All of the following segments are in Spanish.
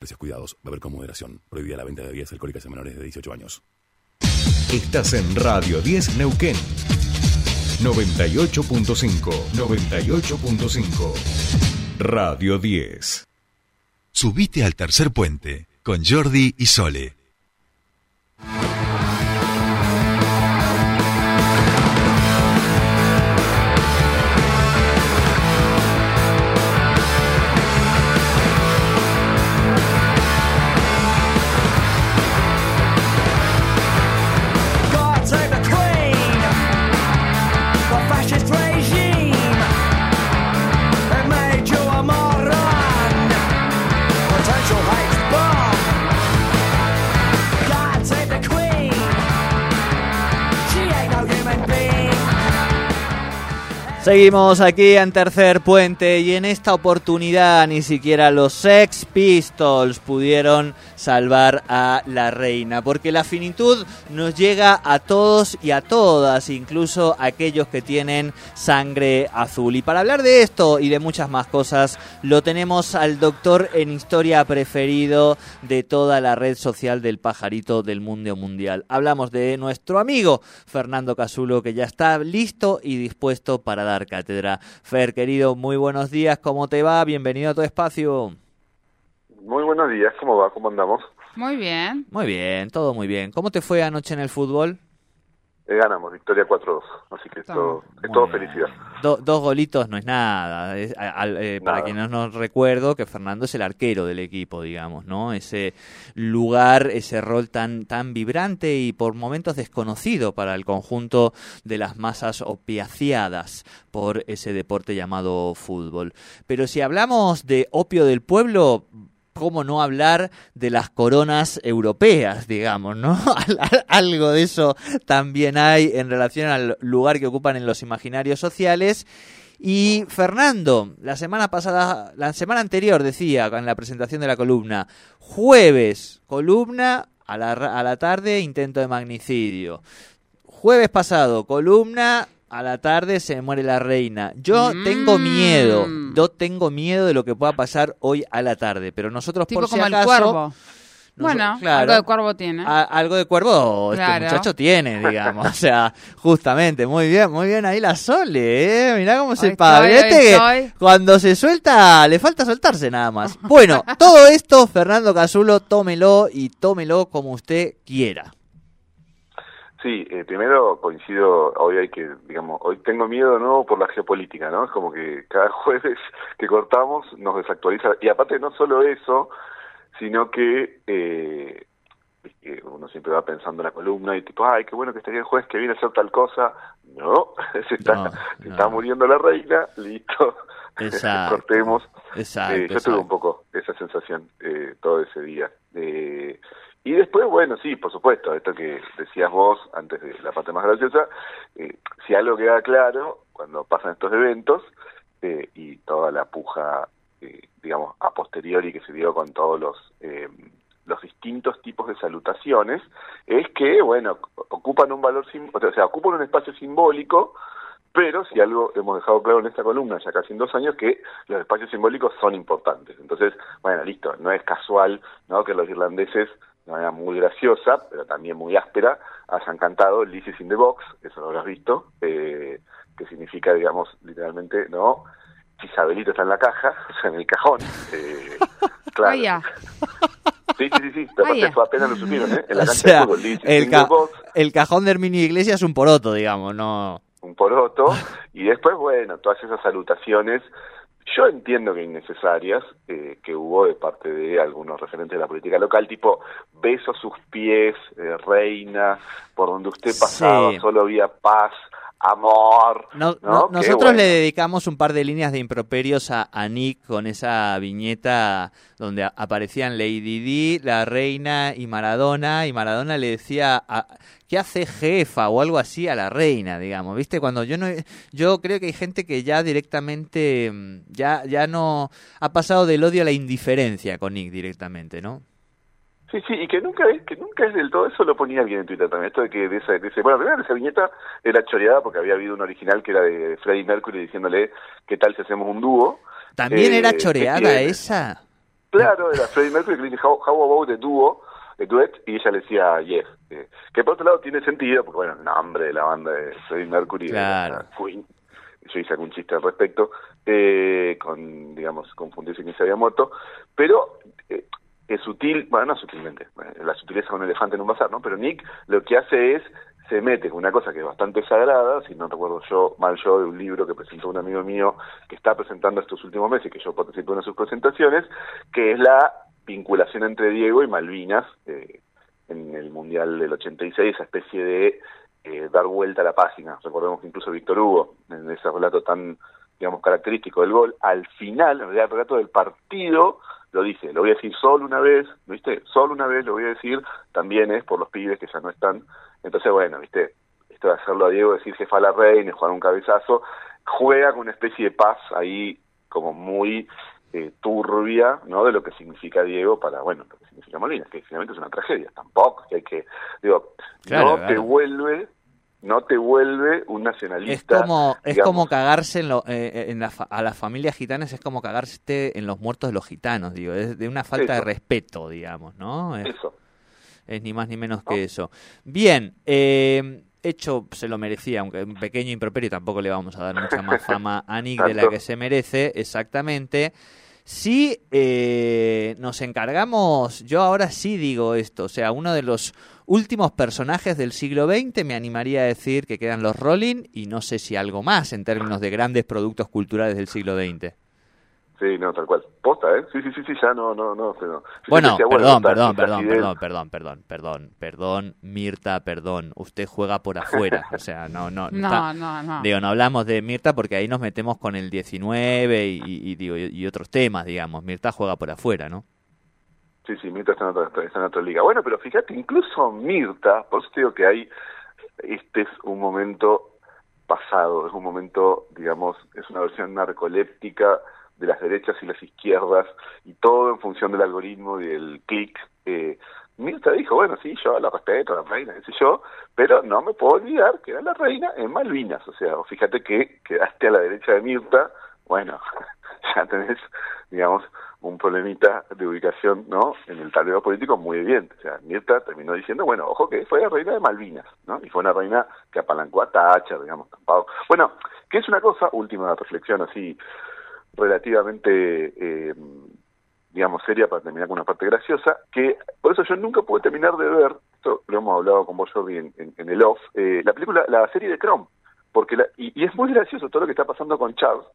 Precios cuidados, beber con moderación. Prohibida la venta de bebidas alcohólicas a menores de 18 años. Estás en Radio 10 Neuquén. 98.5. 98.5. Radio 10. Subite al tercer puente con Jordi y Sole. Seguimos aquí en Tercer Puente y en esta oportunidad ni siquiera los Sex Pistols pudieron salvar a la reina, porque la finitud nos llega a todos y a todas, incluso a aquellos que tienen sangre azul. Y para hablar de esto y de muchas más cosas, lo tenemos al doctor en historia preferido de toda la red social del pajarito del mundo mundial. Hablamos de nuestro amigo Fernando Casulo, que ya está listo y dispuesto para dar cátedra. Fer, querido, muy buenos días, ¿cómo te va? Bienvenido a tu espacio. Muy buenos días, ¿cómo va? ¿Cómo andamos? Muy bien. Muy bien, todo muy bien. ¿Cómo te fue anoche en el fútbol? Eh, ganamos, victoria 4-2, así que es todo, es todo felicidad. Do- dos golitos no es nada. Es- a- al- eh, para Nada. quien no nos recuerdo, que Fernando es el arquero del equipo, digamos, ¿no? Ese lugar, ese rol tan, tan vibrante y por momentos desconocido para el conjunto de las masas opiaciadas por ese deporte llamado fútbol. Pero si hablamos de opio del pueblo, ¿cómo no hablar de las coronas europeas, digamos, ¿no? Al- al- Algo de eso también hay en relación al lugar que ocupan en los imaginarios sociales. Y Fernando, la semana pasada, la semana anterior decía en la presentación de la columna, jueves, columna, a la, a la tarde, intento de magnicidio. Jueves pasado, columna, a la tarde se muere la reina. Yo tengo Mm. miedo, yo tengo miedo de lo que pueda pasar hoy a la tarde, pero nosotros Tipo por si como el acaso, cuervo. Bueno, claro, algo de cuervo tiene. a- algo de cuervo este Claro. muchacho tiene, digamos. O sea, justamente, muy bien, muy bien ahí la Sole, ¿eh? Mirá cómo se estoy. cuando se suelta, le falta soltarse nada más. Bueno, todo esto, Fernando Casulo, tómelo y tómelo como usted quiera. Sí, eh, primero coincido, hoy hay que, digamos, hoy tengo miedo no por la geopolítica, ¿no? Es como que cada jueves que cortamos nos desactualiza, y aparte no solo eso, sino que eh, uno siempre va pensando en la columna y tipo, ay, qué bueno que estaría el jueves que viene a hacer tal cosa. No, se está, No, se está muriendo la reina, listo, Exacto. cortemos. Exacto. Eh, yo tuve un poco esa sensación eh, todo ese día. Y después, bueno, sí, por supuesto, esto que decías vos antes de la parte más graciosa, eh, si algo queda claro cuando pasan estos eventos eh, y toda la puja, eh, digamos, a posteriori que se dio con todos los... eh, los distintos tipos de salutaciones es que, bueno, ocupan un valor, sim- o sea, ocupan un espacio simbólico pero si algo hemos dejado claro en esta columna ya casi en dos años que los espacios simbólicos son importantes. Entonces, bueno, listo, no es casual ¿no? que los irlandeses, de manera muy graciosa, pero también muy áspera, hayan cantado Liz in the Box, eso lo habrás visto, eh, que significa, digamos, literalmente, ¿no? Isabelito está en la caja, o sea, en el cajón. Eh, claro. Vaya. Sí, sí, sí, sí, pero aparte Vaya. fue apenas lo supieron, ¿eh? En la O cancha sea, de fútbol, Liz el, in ca- the Box. el cajón de Herminio Iglesias es un poroto, digamos, no... un poroto, y después, bueno, todas esas salutaciones, yo entiendo que innecesarias, eh, que hubo de parte de algunos referentes de la política local, tipo, beso sus pies, eh, reina, por donde usted pasaba, Sí. solo había paz, amor. Nosotros bueno. le dedicamos un par de líneas de improperios a, a Nick con esa viñeta donde a- aparecían Lady Di, la reina y Maradona, y Maradona le decía, a- ¿qué hace jefa? o algo así a la reina, digamos, ¿viste? Cuando yo no, yo creo que hay gente que ya directamente, mm, ya, ya no, ha pasado del odio a la indiferencia con Nick directamente, ¿no? Sí, sí, y que nunca es, que nunca es del todo, eso lo ponía alguien en Twitter también, esto de que de esa, de ese, bueno, primero esa viñeta era choreada porque había habido un original que era de Freddie Mercury diciéndole qué tal si hacemos un dúo. También Eh, era que choreada esa. claro, era Freddie Mercury que le dice, how, how about the duo, the duet, y ella le decía, yes. Eh, que por otro lado tiene sentido, porque bueno, el nombre de la banda de Freddie Mercury Claro. era Queen. Yo hice algún chiste al respecto, eh, con, digamos, confundirse que se había muerto, pero es sutil, bueno, no sutilmente, eh, la sutileza de un elefante en un bazar, ¿no? Pero Nick lo que hace es, se mete con una cosa que es bastante sagrada, si no recuerdo yo, mal yo, de un libro que presentó un amigo mío que está presentando estos últimos meses, que yo participé en una de sus presentaciones, que es la vinculación entre Diego y Malvinas eh, en el Mundial del 86, esa especie de eh, dar vuelta a la página. Recordemos que incluso Víctor Hugo, en ese relato tan, digamos, característico del gol, al final, en realidad el relato del partido, lo dice, lo voy a decir solo una vez, ¿viste? Solo una vez lo voy a decir, también es por los pibes que ya no están. Entonces, bueno, ¿viste? Esto de hacerlo a Diego, decir jefa a la reina, jugar un cabezazo, juega con una especie de paz ahí como muy eh, turbia, ¿no? De lo que significa Diego para, bueno, lo que significa Malvinas, que finalmente es una tragedia, tampoco, que hay que, digo, Claro, no te vuelve, no te vuelve un Es nacionalista. como, es digamos. como cagarse en lo- eh, en la fa- a las familias gitanas, es como cagarse en los muertos de los gitanos, digo, es de una falta de respeto, digamos, ¿no? Es, Eso. es ni más ni menos ¿No? que eso. Bien, eh, hecho se lo merecía, aunque un pequeño improperio tampoco le vamos a dar mucha más fama a Nick de la que se merece, exactamente. Sí, eh, nos encargamos, yo ahora sí digo esto, o sea, uno de los últimos personajes del siglo XX, me animaría a decir que quedan los Rolling y no sé si algo más en términos de grandes productos culturales del siglo XX. Sí, no, tal cual. Posta, ¿eh? Sí, sí, sí, sí, ya no, no, no. no. Bueno, decía, perdón, perdón, perdón, perdón, perdón, perdón, perdón, perdón, Mirta, perdón. Usted juega por afuera, o sea, no, no, No, está- no, no. Digo, no hablamos de Mirta porque ahí nos metemos con el 19 y, y, digo, y otros temas, digamos. Mirta juega por afuera, ¿no? Sí, sí, Mirta está en, otra, está en otra liga. Bueno, pero fíjate, incluso Mirta, por eso te digo que hay, este es un momento pasado, es un momento, digamos, es una versión narcoléptica de las derechas y las izquierdas, y todo en función del algoritmo y del clic. Eh, Mirta dijo, bueno, sí, yo la respeto, la reina, qué sé pero no me puedo olvidar que era la reina en Malvinas. O sea, fíjate que quedaste a la derecha de Mirta, bueno, ya tenés, digamos, un problemita de ubicación, ¿no? En el tablero político muy evidente. O sea, Mirta terminó diciendo, bueno, ojo que fue la reina de Malvinas, ¿no? Y fue una reina que apalancó a Thatcher, digamos, tampoco. Bueno, que es una cosa, última reflexión así, relativamente, eh, digamos, seria para terminar con una parte graciosa, que por eso yo nunca pude terminar de ver, esto lo hemos hablado con vos, Jordi, en, el off, eh, la película, la serie de Chrome, porque la, y es muy gracioso todo lo que está pasando con Charles,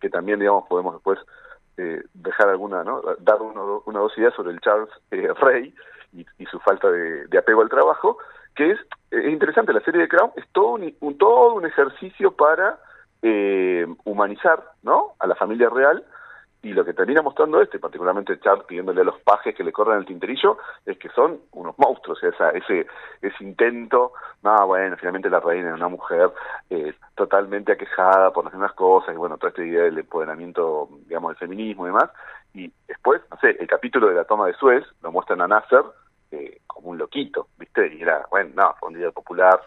que también, digamos, podemos después eh, dejar alguna, ¿no? Dar uno, una dos ideas sobre el Charles eh, Rey y, y su falta de, apego al trabajo, que es, eh, es interesante, la serie de Crown es todo un, un- todo un ejercicio para eh, humanizar, ¿no? A la familia real y lo que termina mostrando este, particularmente Charles pidiéndole a los pajes que le corran el tinterillo, es que son unos monstruos, esa, ese, ese intento, no, bueno, finalmente la reina es una mujer eh, totalmente aquejada por las mismas cosas, y bueno, toda esta idea del empoderamiento, digamos, del feminismo y demás, y después, no sé, el capítulo de la toma de Suez lo muestran a Nasser eh, como un loquito, ¿viste? Y era, bueno, no, fue un líder popular,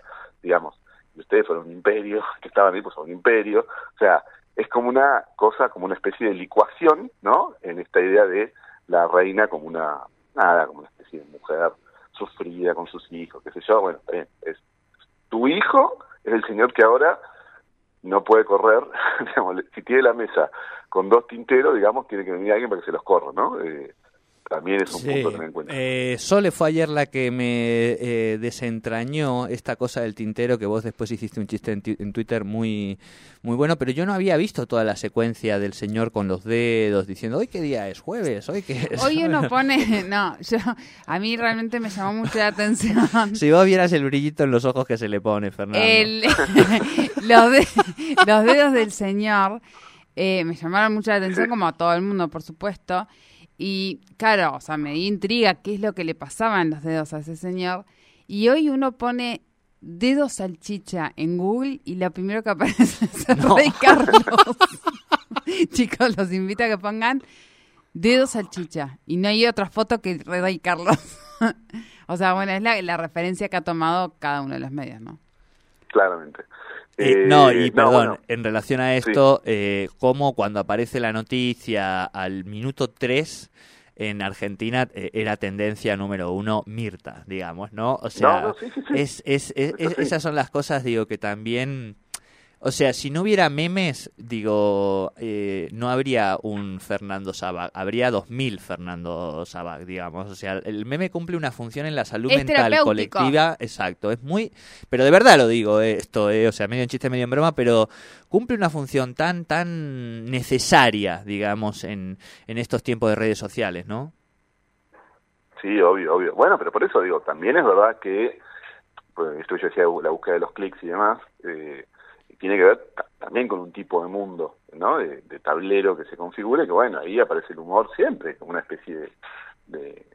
digamos, y ustedes fueron un imperio, que estaban ahí, pues son un imperio, o sea, es como una cosa, como una especie de licuación, ¿no? En esta idea de la reina como una, nada, como una especie de mujer sufrida con sus hijos, qué sé yo, bueno, bien, es tu hijo es el señor que ahora no puede correr, digamos, si tiene la mesa con dos tinteros, digamos, tiene que venir alguien para que se los corra, ¿no? Eh, también es un Sí. punto a tener en cuenta. Eh, Sole fue ayer la que me eh, desentrañó esta cosa del tintero que vos después hiciste un chiste en, en Twitter muy muy bueno, pero yo no había visto toda la secuencia del señor con los dedos diciendo hoy qué día es jueves, hoy qué es. Hoy uno pone, no, yo, a mí realmente me llamó mucho la atención. Si vos vieras el brillito en los ojos que se le pone, Fernando. El- los, de- los dedos del señor eh, me llamaron mucho la atención, como a todo el mundo, por supuesto. Y claro, o sea, me dio intriga qué es lo que le pasaba en los dedos a ese señor. Y hoy uno pone dedo salchicha en Google y lo primero que aparece es el No. Rey Carlos. Chicos, los invito a que pongan dedo salchicha. Y no hay otra foto que el Rey Carlos. o sea, bueno, es la, la referencia que ha tomado cada uno de los medios, ¿no? Claramente. Eh, no, y Eh, perdón, bueno, en relación a esto, eh, como cuando aparece la noticia al minuto 3 en Argentina eh, era tendencia número uno Mirta, digamos, ¿no? O sea, No, no, sí, sí, sí. Es, es, es- sí. esas son las cosas, digo, que también... O sea, si no hubiera memes, digo, eh, no habría un Fernando Sabac, habría 2000 Fernando Sabac, digamos. O sea, el meme cumple una función en la salud Es mental colectiva, exacto. Es muy, pero de verdad lo digo eh, esto, eh, o sea, medio en chiste, medio en broma, pero cumple una función tan, tan necesaria, digamos, en, en estos tiempos de redes sociales, ¿no? Sí, obvio, obvio. Bueno, pero por eso digo, también es verdad que, pues, esto yo decía, la búsqueda de los clics y demás, eh, tiene que ver ta- también con un tipo de mundo, ¿no? De, de tablero que se configure, que bueno, ahí aparece el humor siempre, como una especie de,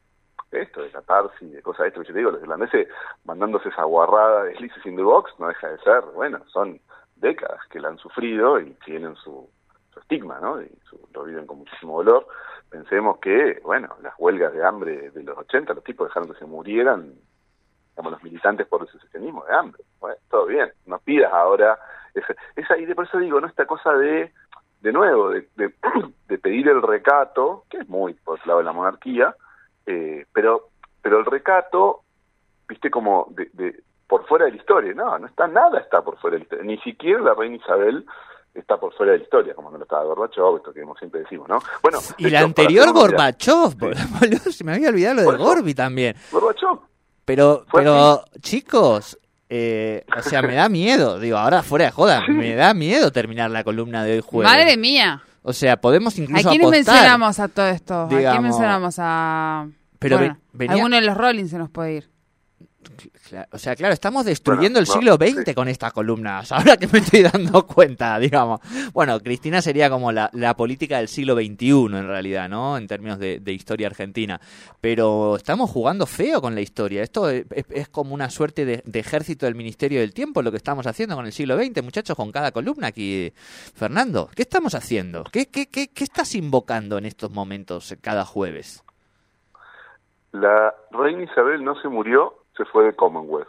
de esto, de catarsis, de cosas de esto que yo te digo, los irlandeses mandándose esa guarrada de Lices in the Box, no deja de ser, bueno, son décadas que la han sufrido y tienen su, su estigma, ¿no? Y su- lo viven con muchísimo dolor. Pensemos que, bueno, las huelgas de hambre de los 80, los tipos dejaron que se murieran, digamos, los militantes por el secesionismo de hambre. Bueno, todo bien, no pidas ahora esa, esa y de por eso digo, ¿no? Esta cosa de, de nuevo, de, de, de pedir el recato, que es muy por el lado de la monarquía, eh, pero, pero el recato, viste, como de, de, por fuera de la historia, no, no está nada, está por fuera de la historia, ni siquiera la reina Isabel está por fuera de la historia, como no lo estaba Gorbachev, esto que siempre decimos, ¿no? Bueno, Y la hecho, anterior Gorbachev, boludo, se me había olvidado lo de. Gorbi también. Gorbachev, Pero, pero, chicos, eh, o sea, me da miedo, digo, ahora fuera de joda, me da miedo terminar la columna de hoy jueves. Madre mía. O sea, podemos ¿A incluso quiénes apostar. mencionamos a todo esto? ¿A Digamos- quién mencionamos a...? Pero bueno, ve- venía- alguno de los Rolling se nos puede ir. O sea, claro, estamos destruyendo Bueno, el no, siglo XX sí. con estas columnas. Ahora que me estoy dando cuenta, digamos. Bueno, Cristina sería como la, la política del siglo XXI, en realidad, ¿no? En términos de, de historia argentina. Pero estamos jugando feo con la historia. Esto es, es- como una suerte de, de ejército del Ministerio del Tiempo, lo que estamos haciendo con el siglo XX, muchachos, con cada columna aquí. Fernando, ¿qué estamos haciendo? ¿Qué, qué, qué, qué estás invocando en estos momentos cada jueves? la reina Isabel no se murió, se fue de Commonwealth.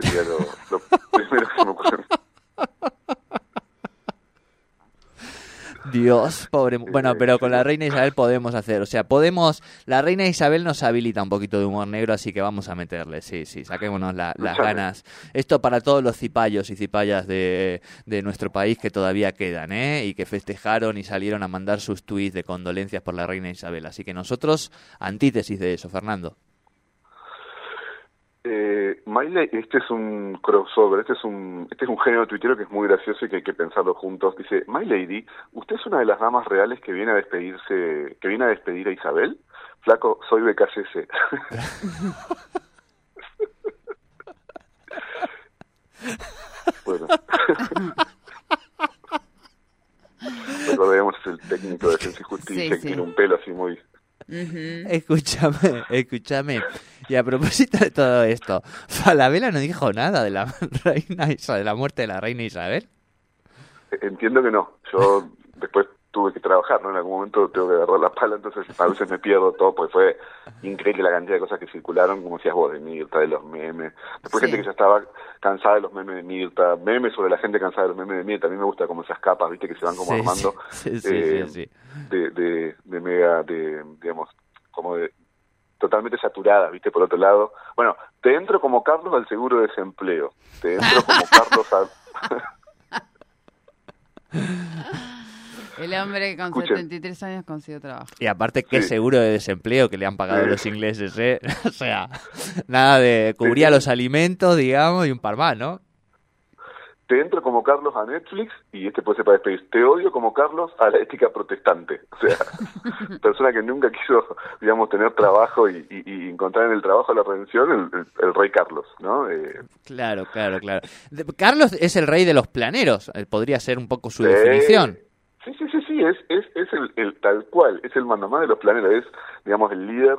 Sería lo, lo primero que se me ocurre. Dios, pobre. Bueno, pero con la reina Isabel podemos hacer, o sea, podemos. La reina Isabel nos habilita un poquito de humor negro, así que vamos a meterle, sí, sí, saquémonos la- las ganas. Esto para todos los cipayos y cipayas de, de nuestro país que todavía quedan, ¿eh? Y que festejaron y salieron a mandar sus tweets de condolencias por la reina Isabel. Así que nosotros, antítesis de eso, Fernando. Eh, Miley, este es un crossover, este es un, este es un género tuitero que es muy gracioso y que hay que pensarlo juntos. Dice, My Lady, ¿usted es una de las damas reales que viene a despedirse, que viene a despedir a Isabel? Flaco, soy de calle C. bueno. Recordemos, el técnico de Defensa y Justicia Sí, que tiene un pelo así muy... Escúchame, escúchame. Y a propósito de todo esto, Falabella no dijo nada de la reina Isa- de la muerte de la reina Isabel. Entiendo que no. Yo después tuve que trabajar, ¿no? En algún momento tengo que agarrar la pala, entonces a veces me pierdo todo, porque fue increíble la cantidad de cosas que circularon, como decías vos, de Mirta, de los memes. Después Sí. gente que ya estaba cansada de los memes de Mirta, memes sobre la gente cansada de los memes de Mirta. A mí me gusta como esas capas, viste, que se van como Sí, armando sí, sí, eh. De, de, de mega, de, digamos, como de totalmente saturadas, viste, por otro lado. Bueno, te entro como Carlos al seguro de desempleo, te entro como Carlos al... El hombre que con Escuchen. 73 años consiguió trabajo. Y aparte, qué Sí. seguro de desempleo que le han pagado Sí. los ingleses, ¿eh? O sea, nada de cubría Sí. los alimentos, digamos, y un par más, ¿no? Te entro como Carlos a Netflix y este puede ser para despedir. Te odio como Carlos a la ética protestante. O sea, persona que nunca quiso, digamos, tener trabajo y, y- y encontrar en el trabajo la redención, el, el- el rey Carlos, ¿no? Eh, Claro, claro, claro. De- Carlos es el rey de los planeros, eh, podría ser un poco su eh, definición. Sí, es, es, es el, el tal cual, es el mandamás de los planetas, es, digamos, el líder.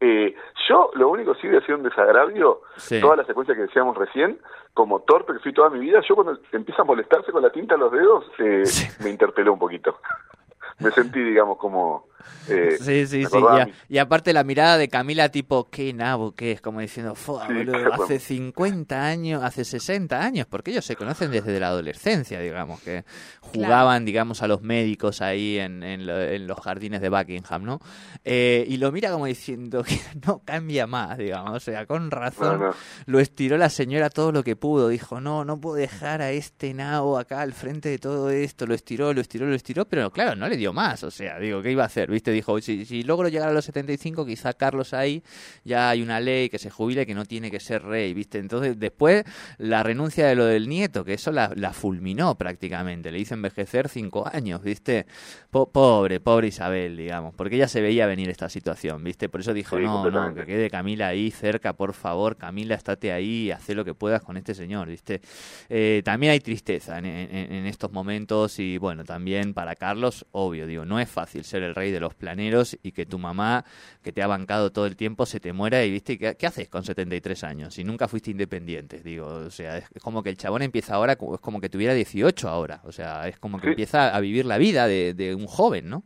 Eh, yo, lo único sí de sido un desagravio, Sí. toda la secuencia que decíamos recién, como torpe que fui toda mi vida, yo cuando empieza a molestarse con la tinta en los dedos, eh, Sí. me interpeló un poquito. me sentí, digamos, como Eh, Sí, sí, sí. Y, a- mi- y aparte la mirada de Camila tipo, qué nabo que es, como diciendo, "Fua, Sí, boludo, claro. hace 50 años, hace 60 años, porque ellos se conocen desde la adolescencia, digamos, que jugaban, digamos, a los médicos ahí en, en lo- en los jardines de Buckingham, ¿no? Eh, y lo mira como diciendo que no cambia más, digamos, o sea, con razón No, no. lo estiró la señora todo lo que pudo. Dijo, no, no puedo dejar a este nabo acá al frente de todo esto. Lo estiró, lo estiró, lo estiró, pero claro, no le dio más. O sea, digo, ¿qué iba a hacer? ¿Viste? Dijo, si, si logro llegar a los 75, quizá Carlos ahí ya hay una ley que se jubile que no tiene que ser rey, ¿viste? Entonces, después, la renuncia de lo del nieto, que eso la, la fulminó prácticamente. Le hizo envejecer cinco años, ¿viste? Po- pobre, pobre Isabel, digamos, porque ella se veía venir esta situación, ¿viste? Por eso dijo, Sí, no, no, que quede Camila ahí cerca, por favor, Camila, estate ahí, haz lo que puedas con este señor, ¿viste? Eh, también hay tristeza en, en- en estos momentos y bueno, también para Carlos, obvio, digo, no es fácil ser el rey de los planeros y que tu mamá, que te ha bancado todo el tiempo, se te muera y, ¿viste? ¿Qué, qué haces con 73 años? Si nunca fuiste independiente, digo, o sea, es, es como que el chabón empieza ahora, es como que tuviera 18 ahora, o sea, es como que Sí. empieza a vivir la vida de, de un joven, ¿no?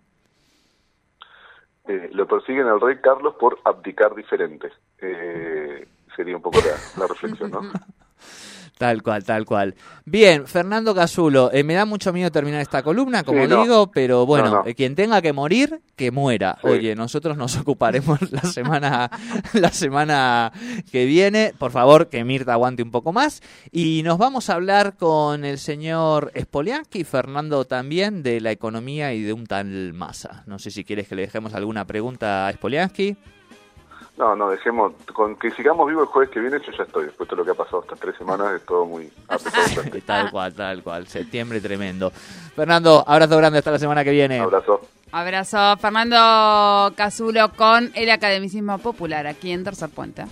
Eh, lo persiguen al rey Carlos por abdicar diferente. Eh, sería un poco la, la reflexión, ¿no? Tal cual, tal cual. Bien, Fernando Casulo, eh, me da mucho miedo terminar esta columna, como Sí, no. digo, pero bueno, No, no. eh, quien tenga que morir, que muera. Sí. Oye, nosotros nos ocuparemos la semana, la semana que viene. Por favor, que Mirta aguante un poco más. Y nos vamos a hablar con el señor Spoliansky y Fernando también de la economía y de un tal Massa. No sé si quieres que le dejemos alguna pregunta a Spoliansky. No, no, dejemos, con que sigamos vivos el jueves que viene, yo ya estoy. Después de lo que ha pasado estas tres semanas, es todo muy. Tal cual, tal cual. Septiembre tremendo. Fernando, abrazo grande hasta la semana que viene. Abrazo. Abrazo, Fernando Casulo con el Academicismo Popular aquí en Tercer Puente.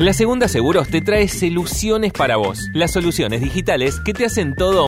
La Segunda Seguros te trae soluciones para vos, las soluciones digitales que te hacen todo